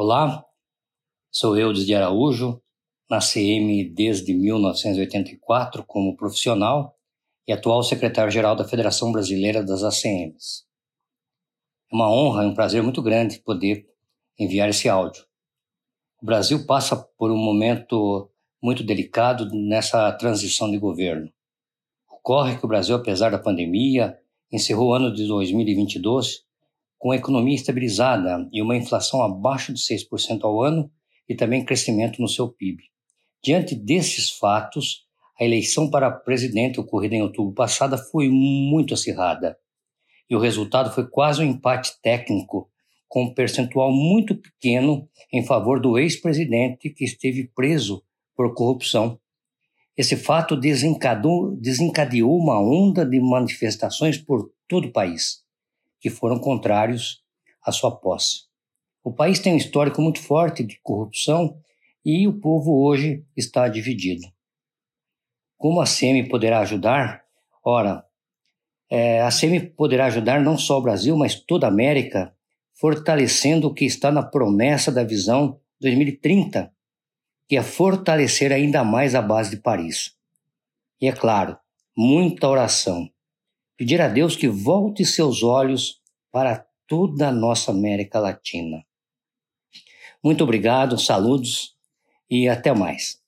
Olá, sou eu de Araújo, na CM desde 1984 como profissional e atual secretário-geral da Federação Brasileira das ACMs. É uma honra e um prazer muito grande poder enviar esse áudio. O Brasil passa por um momento muito delicado nessa transição de governo. Ocorre que o Brasil, apesar da pandemia, encerrou o ano de 2022 com a economia estabilizada e uma inflação abaixo de 6% ao ano e também crescimento no seu PIB. Diante desses fatos, a eleição para presidente ocorrida em outubro passado foi muito acirrada. E o resultado foi quase um empate técnico, com um percentual muito pequeno em favor do ex-presidente que esteve preso por corrupção. Esse fato desencadeou, desencadeou uma onda de manifestações por todo o país que foram contrários à sua posse. O país tem um histórico muito forte de corrupção e o povo hoje está dividido. Como a SEMI poderá ajudar? Ora, é, a SEMI poderá ajudar não só o Brasil, mas toda a América, fortalecendo o que está na promessa da visão 2030, que é fortalecer ainda mais a base de Paris. E é claro, muita oração, pedir a Deus que volte seus olhos para toda a nossa América Latina. Muito obrigado, saludos e até mais.